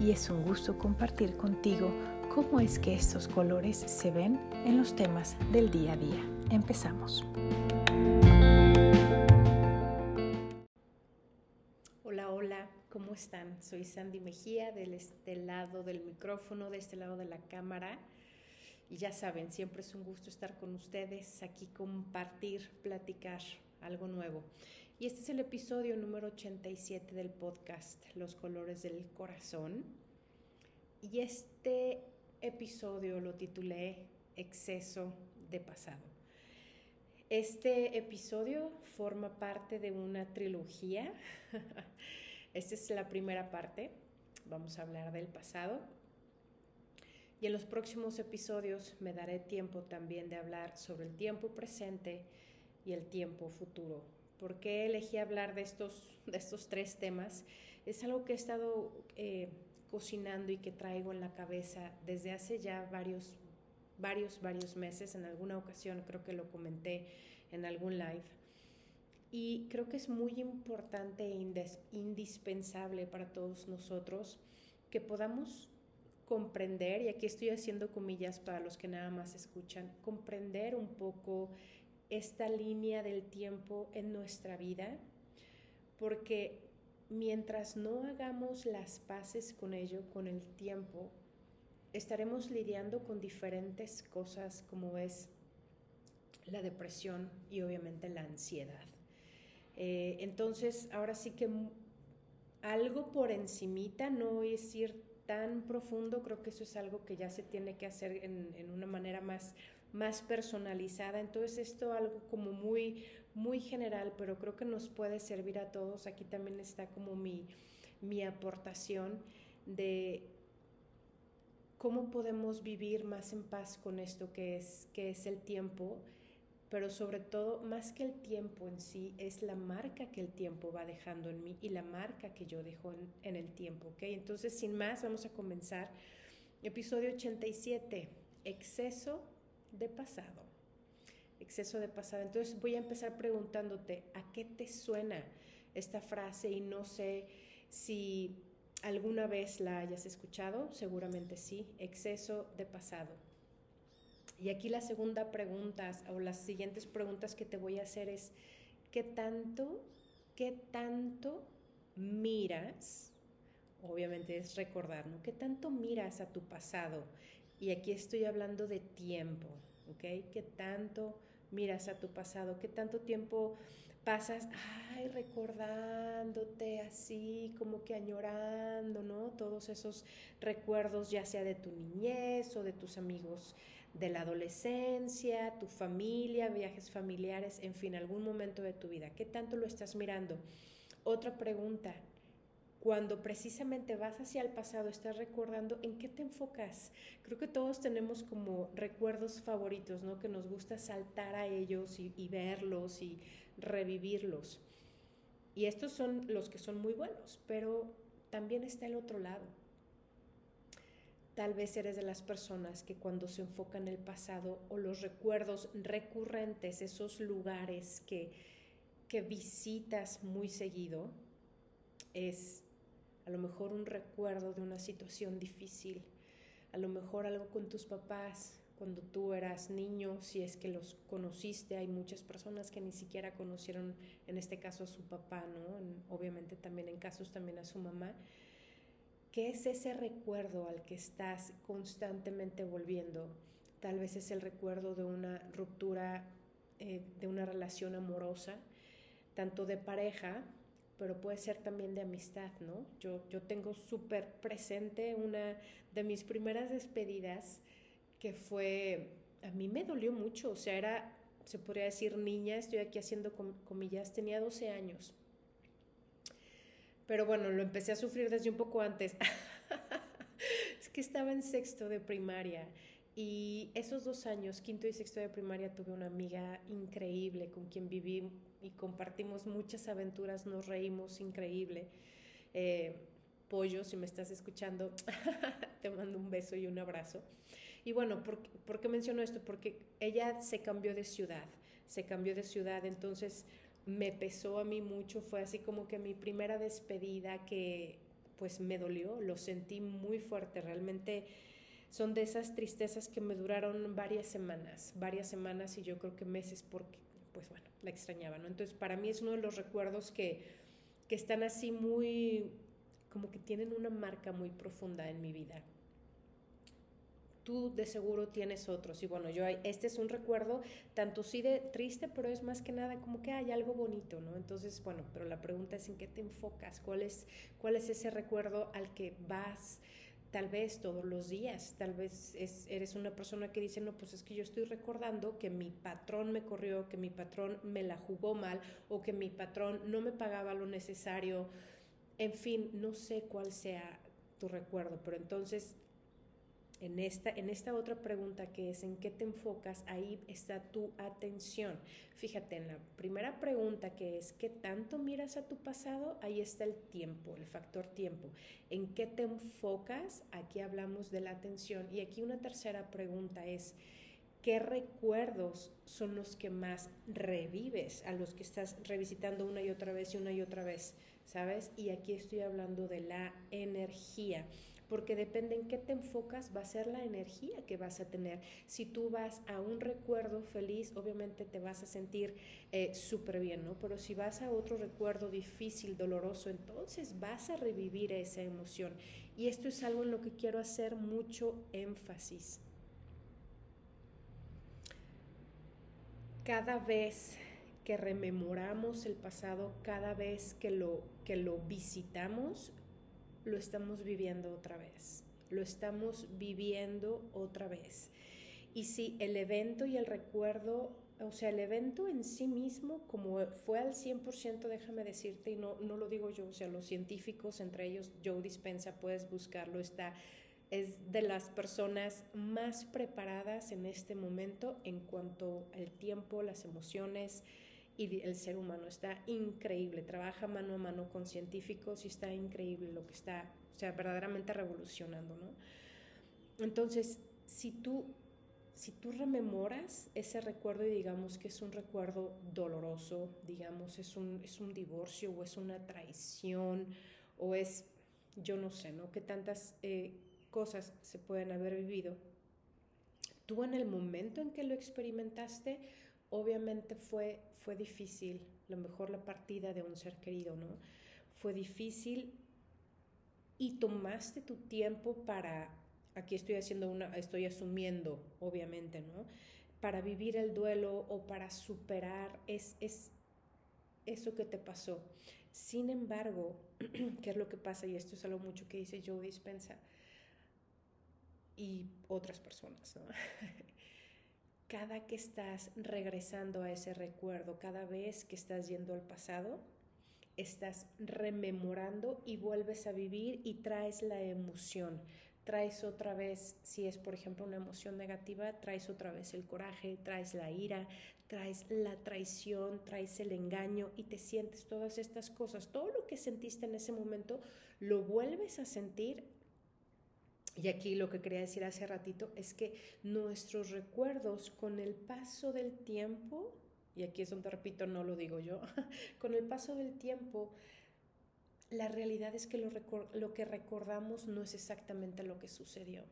y es un gusto compartir contigo cómo es que estos colores se ven en los temas del día a día. Empezamos. Hola, hola, ¿cómo están? Soy Sandy Mejía del este lado del micrófono, de este lado de la cámara. Y ya saben, siempre es un gusto estar con ustedes, aquí compartir, platicar algo nuevo. Y este es el episodio número 87 del podcast Los colores del corazón. Y este episodio lo titulé Exceso de pasado. Este episodio forma parte de una trilogía. Esta es la primera parte. Vamos a hablar del pasado. Y en los próximos episodios me daré tiempo también de hablar sobre el tiempo presente y el tiempo futuro ¿Por qué elegí hablar de estos, de estos tres temas? Es algo que he estado eh, cocinando y que traigo en la cabeza desde hace ya varios, varios, varios meses. En alguna ocasión creo que lo comenté en algún live. Y creo que es muy importante e indispensable para todos nosotros que podamos comprender, y aquí estoy haciendo comillas para los que nada más escuchan, comprender un poco esta línea del tiempo en nuestra vida, porque mientras no hagamos las paces con ello, con el tiempo, estaremos lidiando con diferentes cosas como es la depresión y obviamente la ansiedad. Eh, entonces, ahora sí que algo por encimita, no es ir tan profundo, creo que eso es algo que ya se tiene que hacer en, en una manera más más personalizada. Entonces esto algo como muy, muy general, pero creo que nos puede servir a todos. Aquí también está como mi, mi aportación de cómo podemos vivir más en paz con esto que es, que es el tiempo, pero sobre todo, más que el tiempo en sí, es la marca que el tiempo va dejando en mí y la marca que yo dejo en, el tiempo, ¿ok? Entonces, sin más, vamos a comenzar. Episodio 87, exceso de pasado. Exceso de pasado. Entonces voy a empezar preguntándote, ¿a qué te suena esta frase? Y no sé si alguna vez la hayas escuchado, seguramente sí, exceso de pasado. Y aquí la segunda pregunta o las siguientes preguntas que te voy a hacer es, ¿qué tanto, qué tanto miras? Obviamente es recordar, ¿no? ¿Qué tanto miras a tu pasado? Y aquí estoy hablando de tiempo, ¿ok? ¿Qué tanto miras a tu pasado? ¿Qué tanto tiempo pasas, ay, recordándote así, como que añorando, ¿no? Todos esos recuerdos, ya sea de tu niñez o de tus amigos de la adolescencia, tu familia, viajes familiares, en fin, algún momento de tu vida. ¿Qué tanto lo estás mirando? Otra pregunta, cuando precisamente vas hacia el pasado, estás recordando en qué te enfocas. Creo que todos tenemos como recuerdos favoritos, ¿no? Que nos gusta saltar a ellos y, y verlos y revivirlos. Y estos son los que son muy buenos, pero también está el otro lado. Tal vez eres de las personas que cuando se enfocan en el pasado o los recuerdos recurrentes, esos lugares que, que visitas muy seguido, es a lo mejor un recuerdo de una situación difícil, a lo mejor algo con tus papás cuando tú eras niño, si es que los conociste, hay muchas personas que ni siquiera conocieron, en este caso a su papá, ¿no? obviamente también en casos también a su mamá. ¿Qué es ese recuerdo al que estás constantemente volviendo? Tal vez es el recuerdo de una ruptura, eh, de una relación amorosa, tanto de pareja pero puede ser también de amistad, ¿no? Yo, yo tengo súper presente una de mis primeras despedidas que fue, a mí me dolió mucho, o sea, era, se podría decir niña, estoy aquí haciendo comillas, tenía 12 años. Pero bueno, lo empecé a sufrir desde un poco antes. que estaba en sexto de primaria. Y esos dos años, quinto y sexto de primaria, tuve una amiga increíble con quien viví y compartimos muchas aventuras, nos reímos increíble. Eh, Pollo, si me estás escuchando, te mando un beso y un abrazo. Y bueno, ¿por, ¿por qué menciono esto? Porque ella se cambió de ciudad, se cambió de ciudad, entonces me pesó a mí mucho, fue así como que mi primera despedida que pues me dolió, lo sentí muy fuerte, realmente son de esas tristezas que me duraron varias semanas, varias semanas y yo creo que meses porque pues bueno, la extrañaba, ¿no? Entonces para mí es uno de los recuerdos que, que están así muy, como que tienen una marca muy profunda en mi vida tú de seguro tienes otros. Y bueno, yo este es un recuerdo tanto sí de triste, pero es más que nada como que hay algo bonito, ¿no? Entonces, bueno, pero la pregunta es en qué te enfocas, cuál es, cuál es ese recuerdo al que vas tal vez todos los días, tal vez es, eres una persona que dice, no, pues es que yo estoy recordando que mi patrón me corrió, que mi patrón me la jugó mal o que mi patrón no me pagaba lo necesario, en fin, no sé cuál sea tu recuerdo, pero entonces en esta, en esta otra pregunta que es en qué te enfocas, ahí está tu atención. Fíjate, en la primera pregunta que es qué tanto miras a tu pasado, ahí está el tiempo, el factor tiempo. ¿En qué te enfocas? Aquí hablamos de la atención. Y aquí una tercera pregunta es, ¿qué recuerdos son los que más revives, a los que estás revisitando una y otra vez y una y otra vez? ¿Sabes? Y aquí estoy hablando de la energía porque depende en qué te enfocas, va a ser la energía que vas a tener. Si tú vas a un recuerdo feliz, obviamente te vas a sentir eh, súper bien, ¿no? Pero si vas a otro recuerdo difícil, doloroso, entonces vas a revivir esa emoción. Y esto es algo en lo que quiero hacer mucho énfasis. Cada vez que rememoramos el pasado, cada vez que lo, que lo visitamos, lo estamos viviendo otra vez, lo estamos viviendo otra vez. Y si el evento y el recuerdo, o sea, el evento en sí mismo, como fue al 100%, déjame decirte, y no, no lo digo yo, o sea, los científicos, entre ellos Joe Dispensa, puedes buscarlo, está, es de las personas más preparadas en este momento en cuanto al tiempo, las emociones, y el ser humano está increíble, trabaja mano a mano con científicos y está increíble lo que está, o sea, verdaderamente revolucionando, ¿no? Entonces, si tú, si tú rememoras ese recuerdo y digamos que es un recuerdo doloroso, digamos, es un, es un divorcio o es una traición o es, yo no sé, ¿no? Que tantas eh, cosas se pueden haber vivido. Tú en el momento en que lo experimentaste, obviamente fue, fue difícil, lo mejor la partida de un ser querido, ¿no? Fue difícil y tomaste tu tiempo para, aquí estoy haciendo una, estoy asumiendo, obviamente, ¿no? Para vivir el duelo o para superar es, es eso que te pasó. Sin embargo, ¿qué es lo que pasa? Y esto es algo mucho que dice Joe Dispensa y otras personas, ¿no? cada que estás regresando a ese recuerdo, cada vez que estás yendo al pasado, estás rememorando y vuelves a vivir y traes la emoción. Traes otra vez, si es por ejemplo una emoción negativa, traes otra vez el coraje, traes la ira, traes la traición, traes el engaño y te sientes todas estas cosas. Todo lo que sentiste en ese momento lo vuelves a sentir y aquí lo que quería decir hace ratito es que nuestros recuerdos con el paso del tiempo, y aquí es donde repito, no lo digo yo, con el paso del tiempo, la realidad es que lo, lo que recordamos no es exactamente lo que sucedió.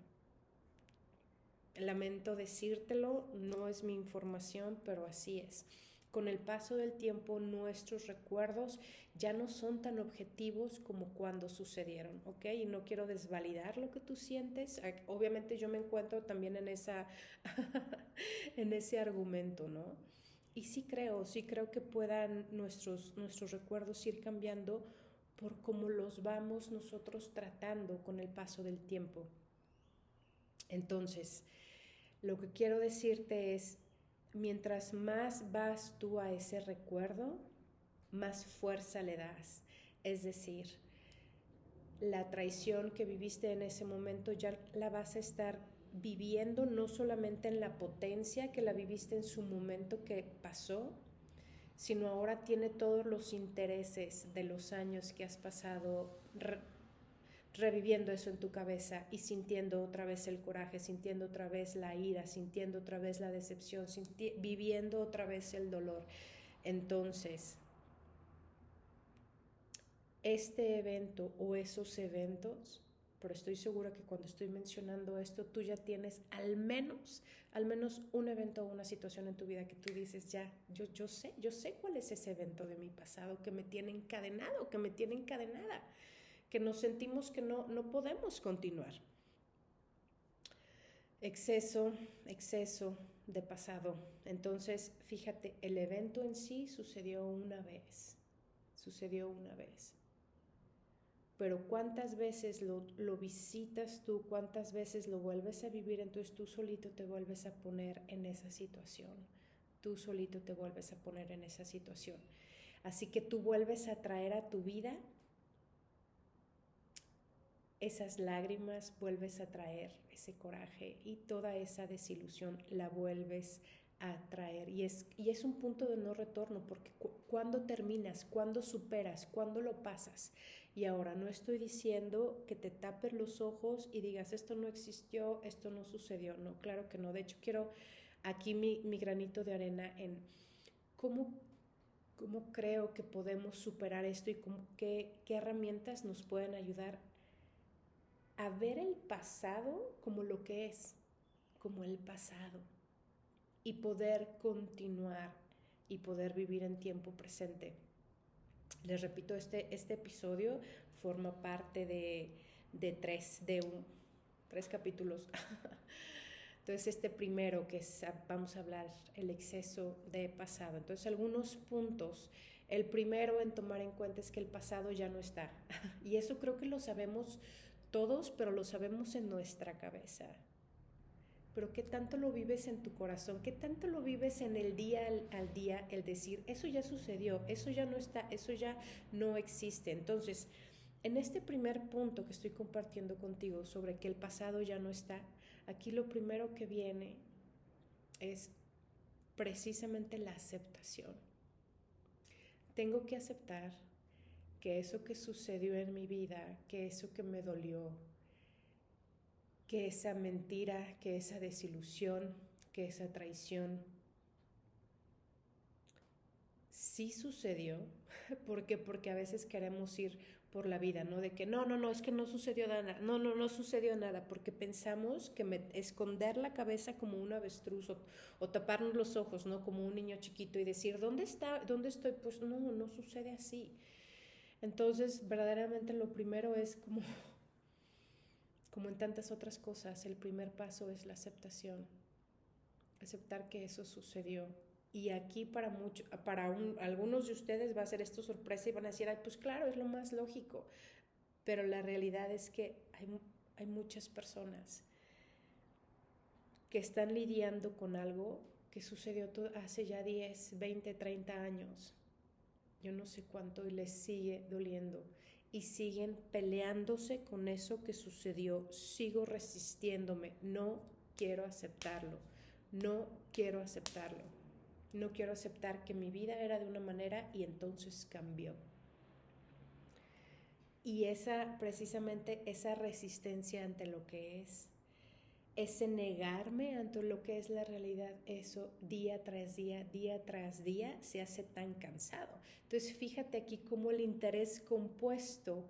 Lamento decírtelo, no es mi información, pero así es con el paso del tiempo nuestros recuerdos ya no son tan objetivos como cuando sucedieron, ¿ok? Y no quiero desvalidar lo que tú sientes. Obviamente yo me encuentro también en, esa en ese argumento, ¿no? Y sí creo, sí creo que puedan nuestros, nuestros recuerdos ir cambiando por cómo los vamos nosotros tratando con el paso del tiempo. Entonces, lo que quiero decirte es, mientras más vas tú a ese recuerdo, más fuerza le das. Es decir, la traición que viviste en ese momento ya la vas a estar viviendo no solamente en la potencia que la viviste en su momento que pasó, sino ahora tiene todos los intereses de los años que has pasado reviviendo eso en tu cabeza y sintiendo otra vez el coraje, sintiendo otra vez la ira, sintiendo otra vez la decepción, viviendo otra vez el dolor. Entonces, este evento o esos eventos, pero estoy segura que cuando estoy mencionando esto, tú ya tienes al menos, al menos un evento o una situación en tu vida que tú dices, ya, yo, yo sé, yo sé cuál es ese evento de mi pasado que me tiene encadenado, que me tiene encadenada que nos sentimos que no, no podemos continuar. Exceso, exceso de pasado. Entonces, fíjate, el evento en sí sucedió una vez, sucedió una vez. Pero cuántas veces lo, lo, visitas tú, cuántas veces lo vuelves a vivir, entonces tú solito te vuelves a poner en esa situación. Tú solito te vuelves a poner en esa situación. Así que tú vuelves a traer a tu vida esas lágrimas vuelves a traer ese coraje y toda esa desilusión la vuelves a traer. Y es, y es un punto de no retorno, porque cuando terminas, cuando superas, cuando lo pasas. Y ahora no estoy diciendo que te tapes los ojos y digas, esto no existió, esto no sucedió. No, claro que no. De hecho, quiero aquí mi, mi granito de arena en cómo cómo creo que podemos superar esto y cómo, qué, qué herramientas nos pueden ayudar a ver el pasado como lo que es, como el pasado, y poder continuar y poder vivir en tiempo presente. Les repito, este, este episodio forma parte de, de tres, de un, tres capítulos. Entonces, este primero que es, vamos a hablar, el exceso de pasado. Entonces, algunos puntos. El primero en tomar en cuenta es que el pasado ya no está. Y eso creo que lo sabemos todos, pero lo sabemos en nuestra cabeza. Pero ¿qué tanto lo vives en tu corazón? ¿Qué tanto lo vives en el día al, día el decir, eso ya sucedió, eso ya no está, eso ya no existe? Entonces, en este primer punto que estoy compartiendo contigo sobre que el pasado ya no está, aquí lo primero que viene es precisamente la aceptación. Tengo que aceptar que eso que sucedió en mi vida, que eso que me dolió, que esa mentira, que esa desilusión, que esa traición, sí sucedió, porque porque a veces queremos ir por la vida, ¿no? De que no, no, no, es que no sucedió nada, no, no, no sucedió nada, porque pensamos que esconder la cabeza como un avestruz o, o, taparnos los ojos, ¿no? Como un niño chiquito y decir, ¿dónde está? ¿Dónde estoy? Pues no, no sucede así. Entonces, verdaderamente lo primero es como, como en tantas otras cosas, el primer paso es la aceptación, aceptar que eso sucedió. Y aquí para, mucho, para algunos de ustedes va a ser esto sorpresa y van a decir, Ay, pues claro, es lo más lógico. Pero la realidad es que hay, hay muchas personas que están lidiando con algo que sucedió hace ya 10, 20, 30 años yo no sé cuánto y les sigue doliendo y siguen peleándose con eso que sucedió. Sigo resistiéndome, no quiero aceptarlo, no quiero aceptarlo. No quiero aceptar que mi vida era de una manera y entonces cambió. Y esa, precisamente esa resistencia ante lo que es, ese negarme ante lo que es la realidad, eso día tras día, día tras día, se hace tan cansado. Entonces, fíjate aquí cómo el interés compuesto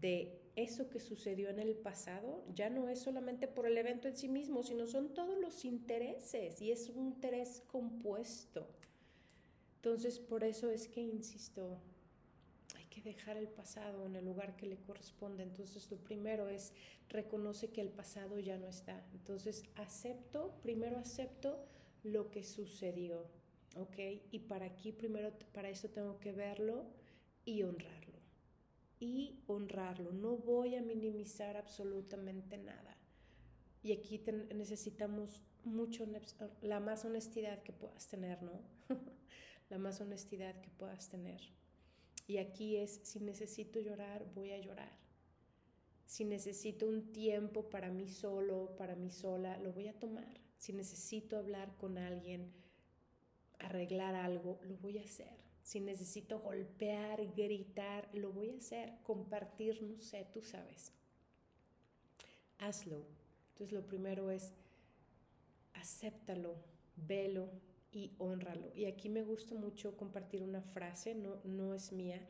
de eso que sucedió en el pasado ya no es solamente por el evento en sí mismo, sino son todos los intereses y es un interés compuesto. Entonces, por eso es que insisto, que dejar el pasado en el lugar que le corresponde. Entonces, lo primero es reconoce que el pasado ya no está. Entonces, acepto, primero acepto lo que sucedió, ¿ok? Y para aquí, primero, para eso tengo que verlo y honrarlo. Y honrarlo. No voy a minimizar absolutamente nada. Y aquí necesitamos mucho, la más honestidad que puedas tener, ¿no? la más honestidad que puedas tener. Y aquí es, si necesito llorar, voy a llorar. Si necesito un tiempo para mí solo, para mí sola, lo voy a tomar. Si necesito hablar con alguien, arreglar algo, lo voy a hacer. Si necesito golpear, gritar, lo voy a hacer. Compartir, no sé, tú sabes. Hazlo. Entonces lo primero es acéptalo, velo y honralo. Y aquí me gusta mucho compartir una frase, no, no es mía,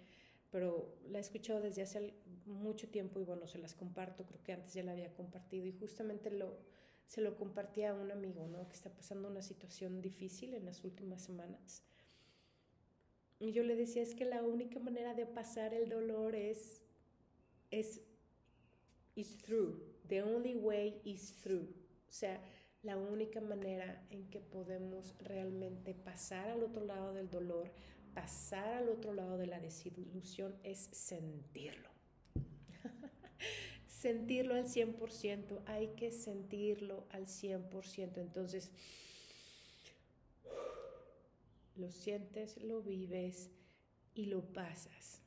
pero la he escuchado desde hace mucho tiempo y bueno, se las comparto, creo que antes ya la había compartido y justamente lo, se lo compartí a un amigo, ¿no? Que está pasando una situación difícil en las últimas semanas. Y yo le decía, es que la única manera de pasar el dolor es, es, is through. The only way is through. O sea, la única manera en que podemos realmente pasar al otro lado del dolor, pasar al otro lado de la desilusión es sentirlo. sentirlo al 100%, hay que sentirlo al 100%. Entonces, lo sientes, lo vives y lo pasas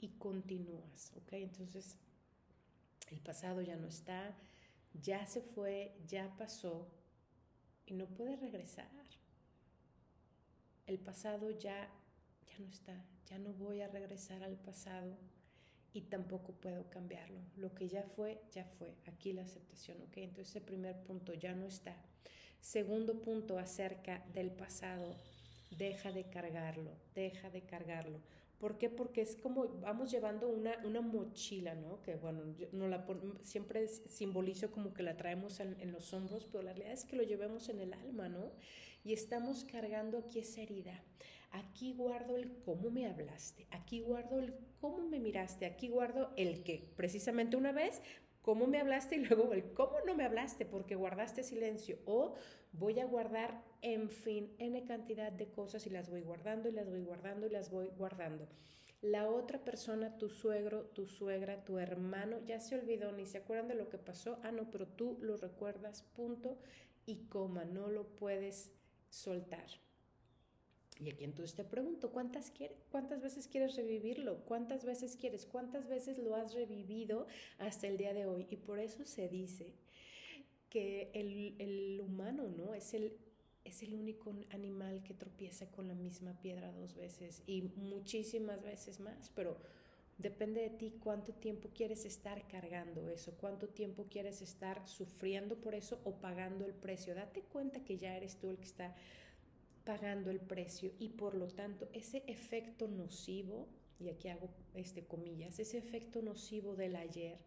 y continúas, ¿ok? Entonces, el pasado ya no está, ya se fue, ya pasó y no puede regresar. El pasado ya, ya no está, ya no voy a regresar al pasado y tampoco puedo cambiarlo. Lo que ya fue, ya fue. Aquí la aceptación, ¿ok? Entonces ese primer punto ya no está. Segundo punto acerca del pasado, deja de cargarlo, deja de cargarlo. ¿Por qué? Porque es como vamos llevando una, una mochila, ¿no? Que bueno, no la siempre simbolizo como que la traemos en, en, los hombros, pero la realidad es que lo llevemos en el alma, ¿no? Y estamos cargando aquí esa herida. Aquí guardo el cómo me hablaste, aquí guardo el cómo me miraste, aquí guardo el que precisamente una vez cómo me hablaste y luego el cómo no me hablaste porque guardaste silencio o voy a guardar en fin n cantidad de cosas y las voy guardando y las voy guardando y las voy guardando. La otra persona, tu suegro, tu suegra, tu hermano, ya se olvidó ni se acuerdan de lo que pasó. Ah, no, pero tú lo recuerdas, punto y coma, no lo puedes soltar. Y aquí entonces te pregunto, ¿cuántas, ¿cuántas veces quieres revivirlo? ¿Cuántas veces quieres? ¿Cuántas veces lo has revivido hasta el día de hoy? Y por eso se dice que el, el humano, ¿no? Es el, es el único animal que tropieza con la misma piedra dos veces y muchísimas veces más, pero depende de ti cuánto tiempo quieres estar cargando eso, cuánto tiempo quieres estar sufriendo por eso o pagando el precio. Date cuenta que ya eres tú el que está pagando el precio y por lo tanto ese efecto nocivo, y aquí hago este comillas, ese efecto nocivo del ayer,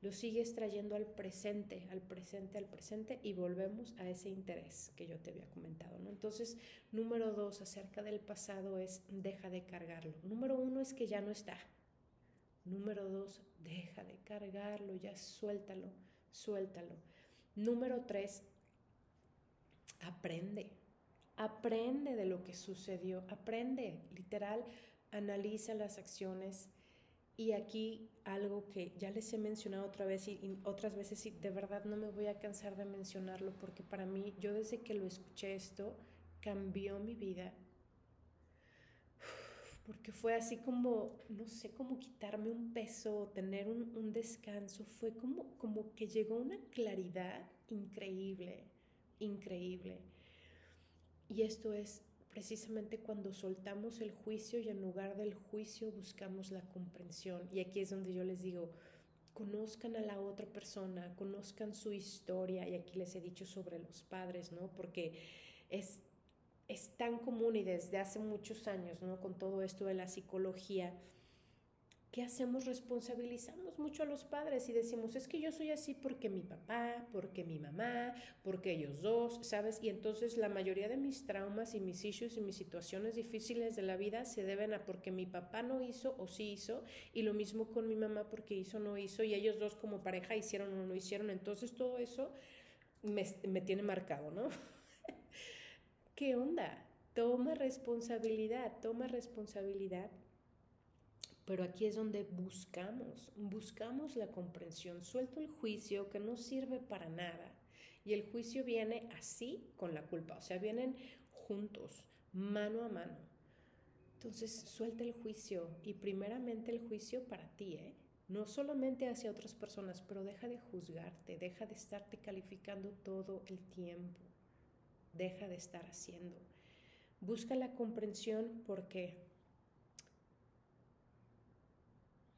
lo sigues trayendo al presente, al presente, al presente y volvemos a ese interés que yo te había comentado. ¿no? Entonces, número dos acerca del pasado es deja de cargarlo. Número uno es que ya no está. Número dos, deja de cargarlo, ya suéltalo, suéltalo. Número tres, aprende, aprende de lo que sucedió, aprende, literal, analiza las acciones. Y aquí algo que ya les he mencionado otra vez y, otras veces y de verdad no me voy a cansar de mencionarlo porque para mí, yo desde que lo escuché esto, cambió mi vida. Porque fue así como, no sé, como quitarme un peso, tener un, un descanso. Fue como, como que llegó una claridad increíble, increíble. Y esto es precisamente cuando soltamos el juicio y en lugar del juicio buscamos la comprensión. Y aquí es donde yo les digo, conozcan a la otra persona, conozcan su historia. Y aquí les he dicho sobre los padres, ¿no? Porque es, es tan común y desde hace muchos años, ¿no? Con todo esto de la psicología ¿qué hacemos? Responsabilizamos mucho a los padres y decimos, es que yo soy así porque mi papá, porque mi mamá, porque ellos dos, ¿sabes? Y entonces la mayoría de mis traumas y mis issues y mis situaciones difíciles de la vida se deben a porque mi papá no hizo o sí hizo, y lo mismo con mi mamá porque hizo o no hizo, y ellos dos como pareja hicieron o no hicieron. Entonces todo eso me, me tiene marcado, ¿no? ¿Qué onda? Toma responsabilidad, toma responsabilidad pero aquí es donde buscamos, buscamos la comprensión. Suelto el juicio que no sirve para nada. Y el juicio viene así con la culpa, o sea, vienen juntos, mano a mano. Entonces, suelta el juicio y primeramente el juicio para ti, ¿eh? no solamente hacia otras personas, pero deja de juzgarte, deja de estarte calificando todo el tiempo, deja de estar haciendo. Busca la comprensión porque,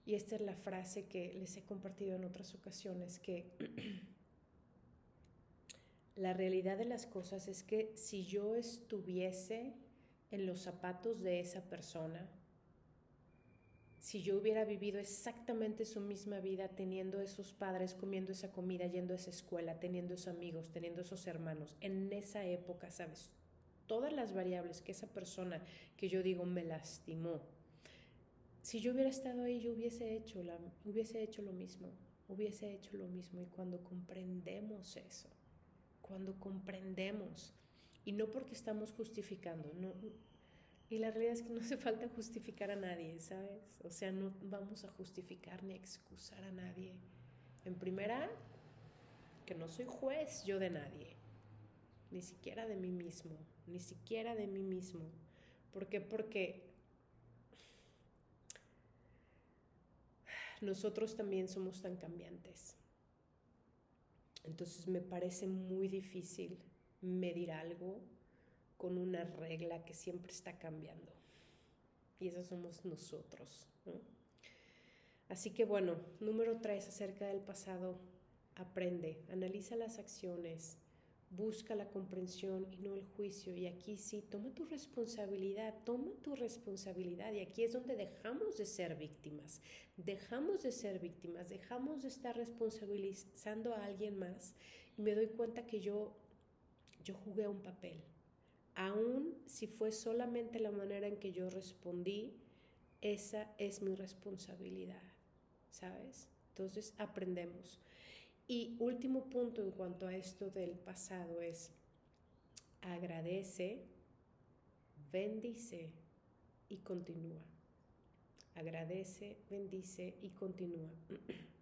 y esta es la frase que les he compartido en otras ocasiones, que la realidad de las cosas es que si yo estuviese en los zapatos de esa persona, si yo hubiera vivido exactamente su misma vida, teniendo esos padres, comiendo esa comida, yendo a esa escuela, teniendo esos amigos, teniendo esos hermanos, en esa época, ¿sabes? Todas las variables que esa persona que yo digo me lastimó, si yo hubiera estado ahí, yo hubiese hecho, hubiese hecho lo mismo, hubiese hecho lo mismo. Y cuando comprendemos eso, cuando comprendemos, y no porque estamos justificando, no, y la realidad es que no hace falta justificar a nadie, ¿sabes? O sea, no vamos a justificar ni excusar a nadie. En primera, que no soy juez yo de nadie, ni siquiera de mí mismo, ni siquiera de mí mismo. ¿Por qué? Porque nosotros también somos tan cambiantes. Entonces me parece muy difícil medir algo con una regla que siempre está cambiando. Y eso somos nosotros. Así que bueno, número tres, acerca del pasado, aprende, analiza las acciones, busca la comprensión y no el juicio. Y aquí sí, toma tu responsabilidad, toma tu responsabilidad. Y aquí es donde dejamos de ser víctimas, dejamos de ser víctimas, dejamos de estar responsabilizando a alguien más. Y me doy cuenta que yo, yo jugué un papel aun si fue solamente la manera en que yo respondí, esa es mi responsabilidad, ¿sabes? Entonces aprendemos. Y último punto en cuanto a esto del pasado es agradece, bendice y continúa. Agradece, bendice y continúa.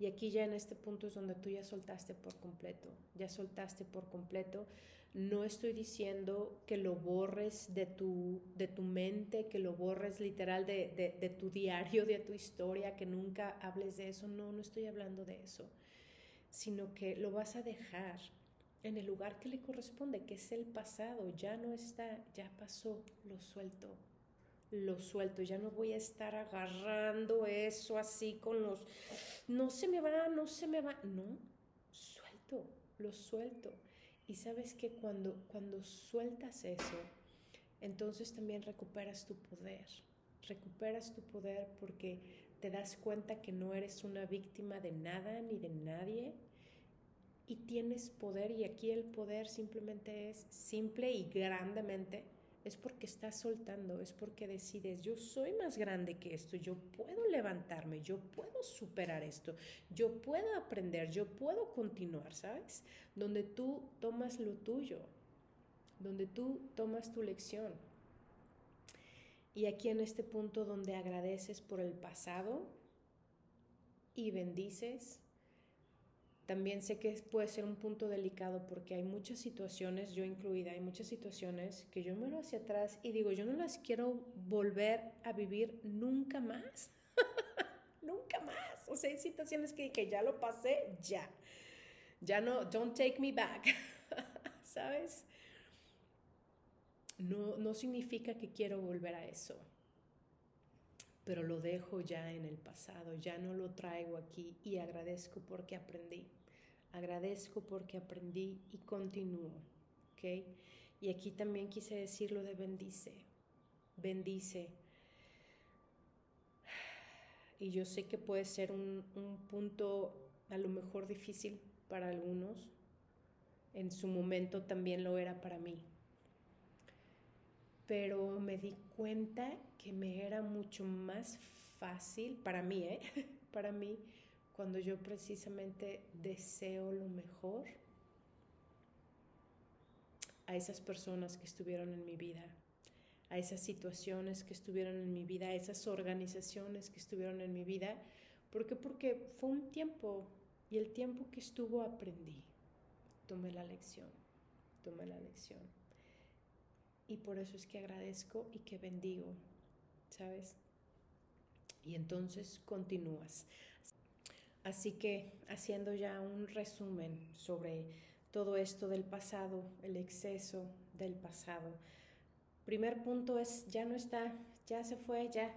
Y aquí ya en este punto es donde tú ya soltaste por completo, ya soltaste por completo no estoy diciendo que lo borres de tu, de tu mente, que lo borres literal de, de, tu diario, de tu historia, que nunca hables de eso. No, no estoy hablando de eso, sino que lo vas a dejar en el lugar que le corresponde, que es el pasado. Ya no está, ya pasó, lo suelto. Lo suelto, ya no voy a estar agarrando eso así con los, no se me va, no se me va, no, suelto, lo suelto y sabes que cuando, cuando sueltas eso, entonces también recuperas tu poder. Recuperas tu poder porque te das cuenta que no eres una víctima de nada ni de nadie y tienes poder y aquí el poder simplemente es simple y grandemente es porque estás soltando, es porque decides, yo soy más grande que esto, yo puedo levantarme, yo puedo superar esto, yo puedo aprender, yo puedo continuar, ¿sabes? Donde tú tomas lo tuyo, donde tú tomas tu lección. Y aquí en este punto donde agradeces por el pasado y bendices también sé que puede ser un punto delicado porque hay muchas situaciones, yo incluida, hay muchas situaciones que yo miro hacia atrás y digo, yo no las quiero volver a vivir nunca más. nunca más. O sea, hay situaciones que, que ya lo pasé, ya. Ya no, don't take me back. ¿Sabes? No, no significa que quiero volver a eso pero lo dejo ya en el pasado, ya no lo traigo aquí y agradezco porque aprendí. Agradezco porque aprendí y continúo. ¿Ok? Y aquí también quise decir lo de bendice. Bendice. Y yo sé que puede ser un, un punto a lo mejor difícil para algunos. En su momento también lo era para mí. Pero me di cuenta que me era mucho más fácil, para mí, ¿eh? para mí, cuando yo precisamente deseo lo mejor a esas personas que estuvieron en mi vida, a esas situaciones que estuvieron en mi vida, a esas organizaciones que estuvieron en mi vida. ¿Por qué? Porque fue un tiempo y el tiempo que estuvo aprendí. Tomé la lección, tomé la lección. Y por eso es que agradezco y que bendigo, ¿sabes? Y entonces continúas. Así que haciendo ya un resumen sobre todo esto del pasado, el exceso del pasado. Primer punto es, ya no está, ya se fue, ya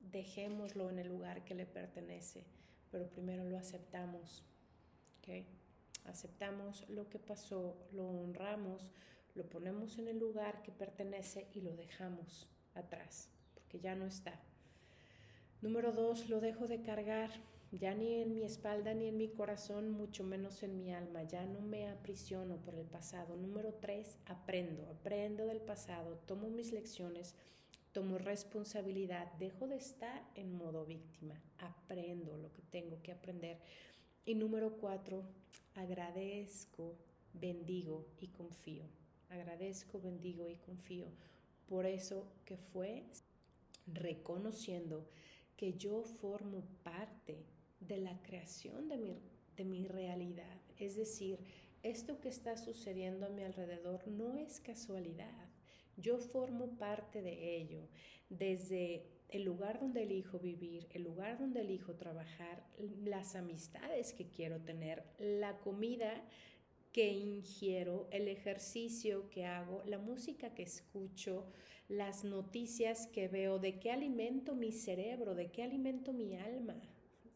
dejémoslo en el lugar que le pertenece, pero primero lo aceptamos. ¿okay? Aceptamos lo que pasó, lo honramos, lo ponemos en el lugar que pertenece y lo dejamos atrás, porque ya no está. Número dos, lo dejo de cargar, ya ni en mi espalda ni en mi corazón, mucho menos en mi alma, ya no me aprisiono por el pasado. Número tres, aprendo, aprendo del pasado, tomo mis lecciones, tomo responsabilidad, dejo de estar en modo víctima, aprendo lo que tengo que aprender. Y número cuatro, agradezco, bendigo y confío. Agradezco, bendigo y confío por eso que fue reconociendo que yo formo parte de la creación de mi, de mi realidad. Es decir, esto que está sucediendo a mi alrededor no es casualidad. Yo formo parte de ello. Desde el lugar donde elijo vivir, el lugar donde elijo trabajar, las amistades que quiero tener, la comida que ingiero, el ejercicio que hago, la música que escucho, las noticias que veo, de qué alimento mi cerebro, de qué alimento mi alma,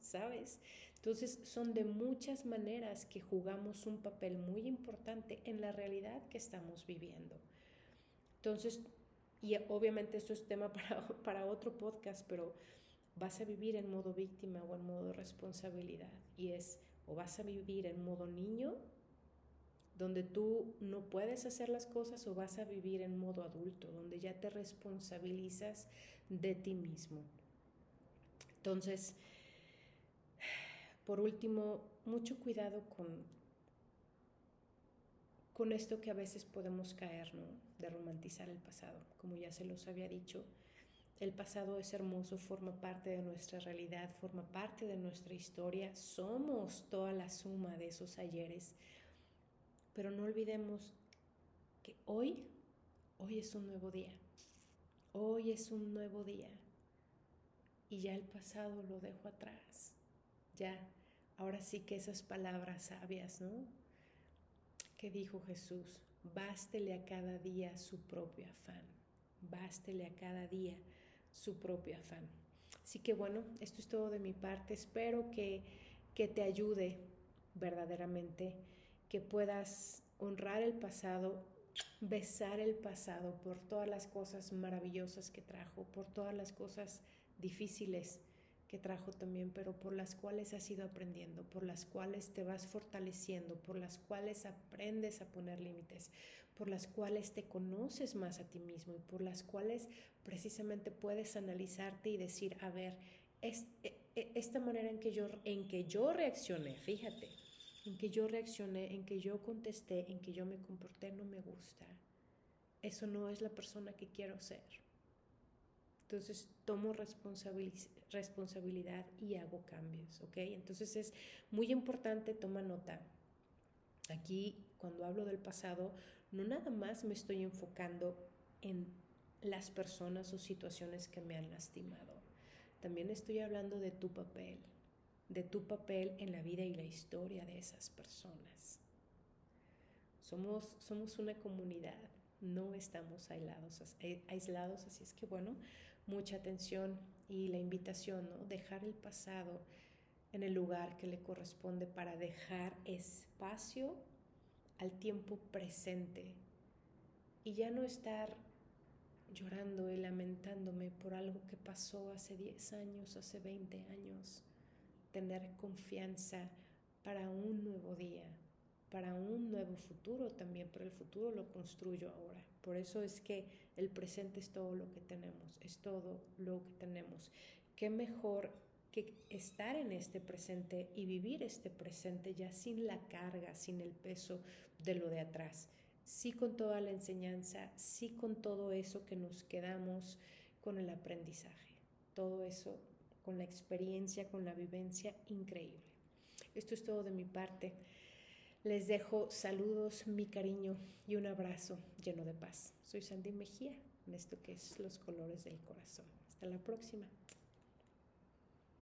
¿sabes? Entonces son de muchas maneras que jugamos un papel muy importante en la realidad que estamos viviendo. Entonces, y obviamente esto es tema para, para otro podcast, pero vas a vivir en modo víctima o en modo responsabilidad. Y es, o vas a vivir en modo niño donde tú no puedes hacer las cosas o vas a vivir en modo adulto, donde ya te responsabilizas de ti mismo. Entonces, por último, mucho cuidado con, con esto que a veces podemos caer, ¿no? De romantizar el pasado. Como ya se los había dicho, el pasado es hermoso, forma parte de nuestra realidad, forma parte de nuestra historia. Somos toda la suma de esos ayeres pero no olvidemos que hoy, hoy es un nuevo día. Hoy es un nuevo día. Y ya el pasado lo dejo atrás. Ya, ahora sí que esas palabras sabias, ¿no? Que dijo Jesús, bástele a cada día su propio afán. Bástele a cada día su propio afán. Así que bueno, esto es todo de mi parte. Espero que, que te ayude verdaderamente que puedas honrar el pasado, besar el pasado por todas las cosas maravillosas que trajo, por todas las cosas difíciles trajo también, pero por las cuales has ido aprendiendo, por las cuales te vas fortaleciendo, por las cuales aprendes a poner límites, por las cuales te conoces más a ti mismo y por las cuales precisamente puedes analizarte y decir, a ver, e, e, esta manera en que yo, en que yo reaccioné, fíjate, en que yo reaccioné, en que yo contesté, en que yo me comporté, no me gusta. Eso no es la persona que quiero ser. Entonces tomo responsabilidad y hago cambios, ¿ok? Entonces es muy importante, toma nota. Aquí, cuando hablo del pasado, no nada más me estoy enfocando en las personas o situaciones que me han lastimado. También estoy hablando de tu papel, de tu papel en la vida y la historia de esas personas. Somos, somos una comunidad, no estamos aislados, eh, aislados, así es que bueno, mucha atención y la invitación, ¿no? Dejar el pasado en el lugar que le corresponde para dejar espacio al tiempo presente y ya no estar llorando y lamentándome por algo que pasó hace 10 años, hace 20 años tener confianza para un nuevo día, para un nuevo futuro también, pero el futuro lo construyo ahora. Por eso es que el presente es todo lo que tenemos, es todo lo que tenemos. ¿Qué mejor que estar en este presente y vivir este presente ya sin la carga, sin el peso de lo de atrás? Sí con toda la enseñanza, sí con todo eso que nos quedamos con el aprendizaje. Todo eso con la experiencia, con la vivencia increíble. Esto es todo de mi parte. Les dejo saludos, mi cariño y un abrazo lleno de paz. Soy Sandy Mejía en esto que es los colores del corazón. Hasta la próxima.